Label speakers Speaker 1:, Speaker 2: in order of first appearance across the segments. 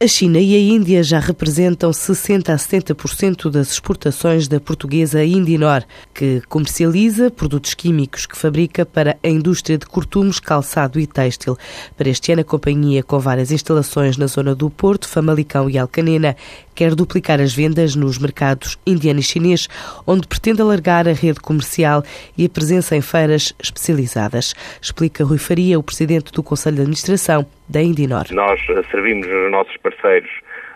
Speaker 1: A China e a Índia já representam 60 a 70% das exportações da portuguesa Indinor, que comercializa produtos químicos que fabrica para a indústria de cortumes, calçado e têxtil. Para este ano, a companhia, com várias instalações na zona do Porto, Famalicão e Alcanena, quer duplicar as vendas nos mercados indiano e chinês, onde pretende alargar a rede comercial e a presença em feiras especializadas. Explica Rui Faria, o presidente do Conselho de Administração da Indinor.
Speaker 2: Nós servimos os nossos parceiros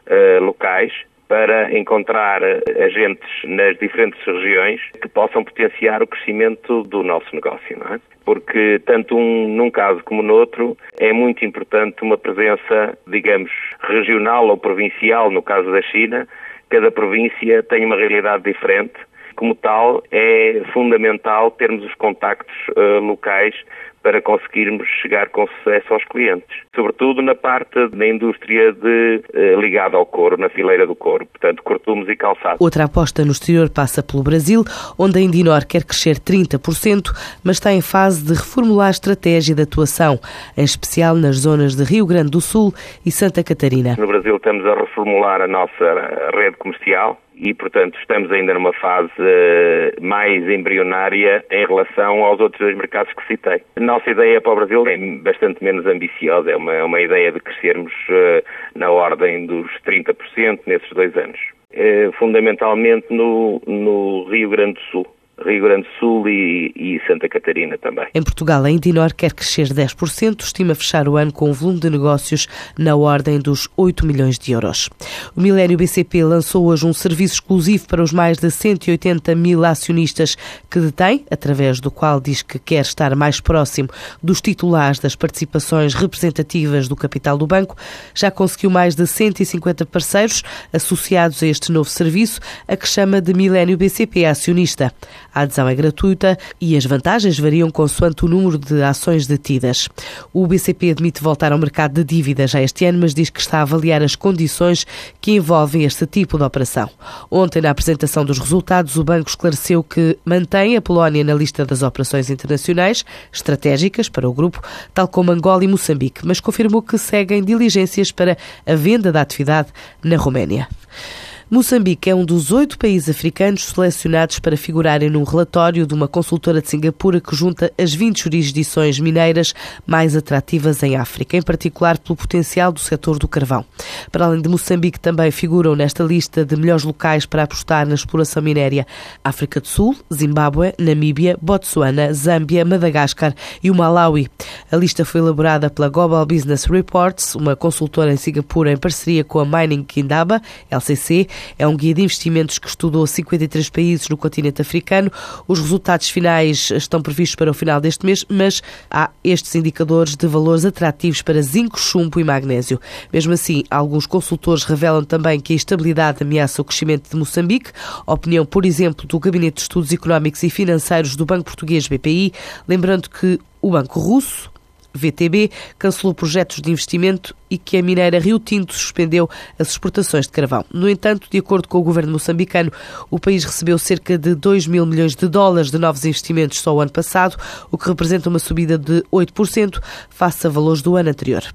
Speaker 2: uh, locais para encontrar eh, agentes nas diferentes regiões que possam potenciar o crescimento do nosso negócio, não é? Porque tanto um, num caso como no outro é muito importante uma presença, digamos, regional ou provincial, no caso da China. Cada província tem uma realidade diferente. Como tal, é fundamental termos os contactos uh, locais para conseguirmos chegar com sucesso aos clientes, sobretudo na parte da indústria de, eh, ligada ao couro, na fileira do couro, portanto, cortumes e calçados.
Speaker 1: Outra aposta no exterior passa pelo Brasil, onde a Indinor quer crescer 30%, mas está em fase de reformular a estratégia de atuação, em especial nas zonas de Rio Grande do Sul e Santa Catarina.
Speaker 2: No Brasil estamos a reformular a nossa rede comercial, e, portanto, estamos ainda numa fase eh, mais embrionária em relação aos outros dois mercados que citei. A nossa ideia para o Brasil é bastante menos ambiciosa, é uma, é uma ideia de crescermos uh, na ordem dos 30% nesses dois anos. Uh, fundamentalmente no, no Rio Grande do Sul. Rio Grande do Sul e, e, Santa Catarina também.
Speaker 1: Em Portugal, a Indinor quer crescer 10%, estima fechar o ano com um volume de negócios na ordem dos 8 milhões de euros. O Milênio BCP lançou hoje um serviço exclusivo para os mais de 180 mil acionistas que detém, através do qual diz que quer estar mais próximo dos titulares das participações representativas do capital do banco. Já conseguiu mais de 150 parceiros associados a este novo serviço, a que chama de Milênio BCP Acionista. A adesão é gratuita e as vantagens variam consoante o número de ações detidas. O BCP admite voltar ao mercado de dívidas já este ano, mas diz que está a avaliar as condições que envolvem este tipo de operação. Ontem, na apresentação dos resultados, o banco esclareceu que mantém a Polónia na lista das operações internacionais estratégicas para o grupo, tal como Angola e Moçambique, mas confirmou que seguem diligências para a venda da atividade na Roménia. Moçambique é um dos oito países africanos selecionados para figurarem num relatório de uma consultora de Singapura que junta as 20 jurisdições mineiras mais atrativas em África, em particular pelo potencial do setor do carvão. Para além de Moçambique, também figuram nesta lista de melhores locais para apostar na exploração minéria África do Sul, Zimbábue, Namíbia, Botsuana, Zâmbia, Madagascar e o Malawi. A lista foi elaborada pela Global Business Reports, uma consultora em Singapura em parceria com a Mining Kindaba, LCC, é um guia de investimentos que estudou 53 países no continente africano. Os resultados finais estão previstos para o final deste mês, mas há estes indicadores de valores atrativos para zinco, chumbo e magnésio. Mesmo assim, alguns consultores revelam também que a estabilidade ameaça o crescimento de Moçambique. Opinião, por exemplo, do Gabinete de Estudos Económicos e Financeiros do Banco Português BPI, lembrando que o Banco Russo VTB cancelou projetos de investimento e que a mineira Rio Tinto suspendeu as exportações de carvão. No entanto, de acordo com o governo moçambicano, o país recebeu cerca de 2 mil milhões de dólares de novos investimentos só o ano passado, o que representa uma subida de 8% face a valores do ano anterior.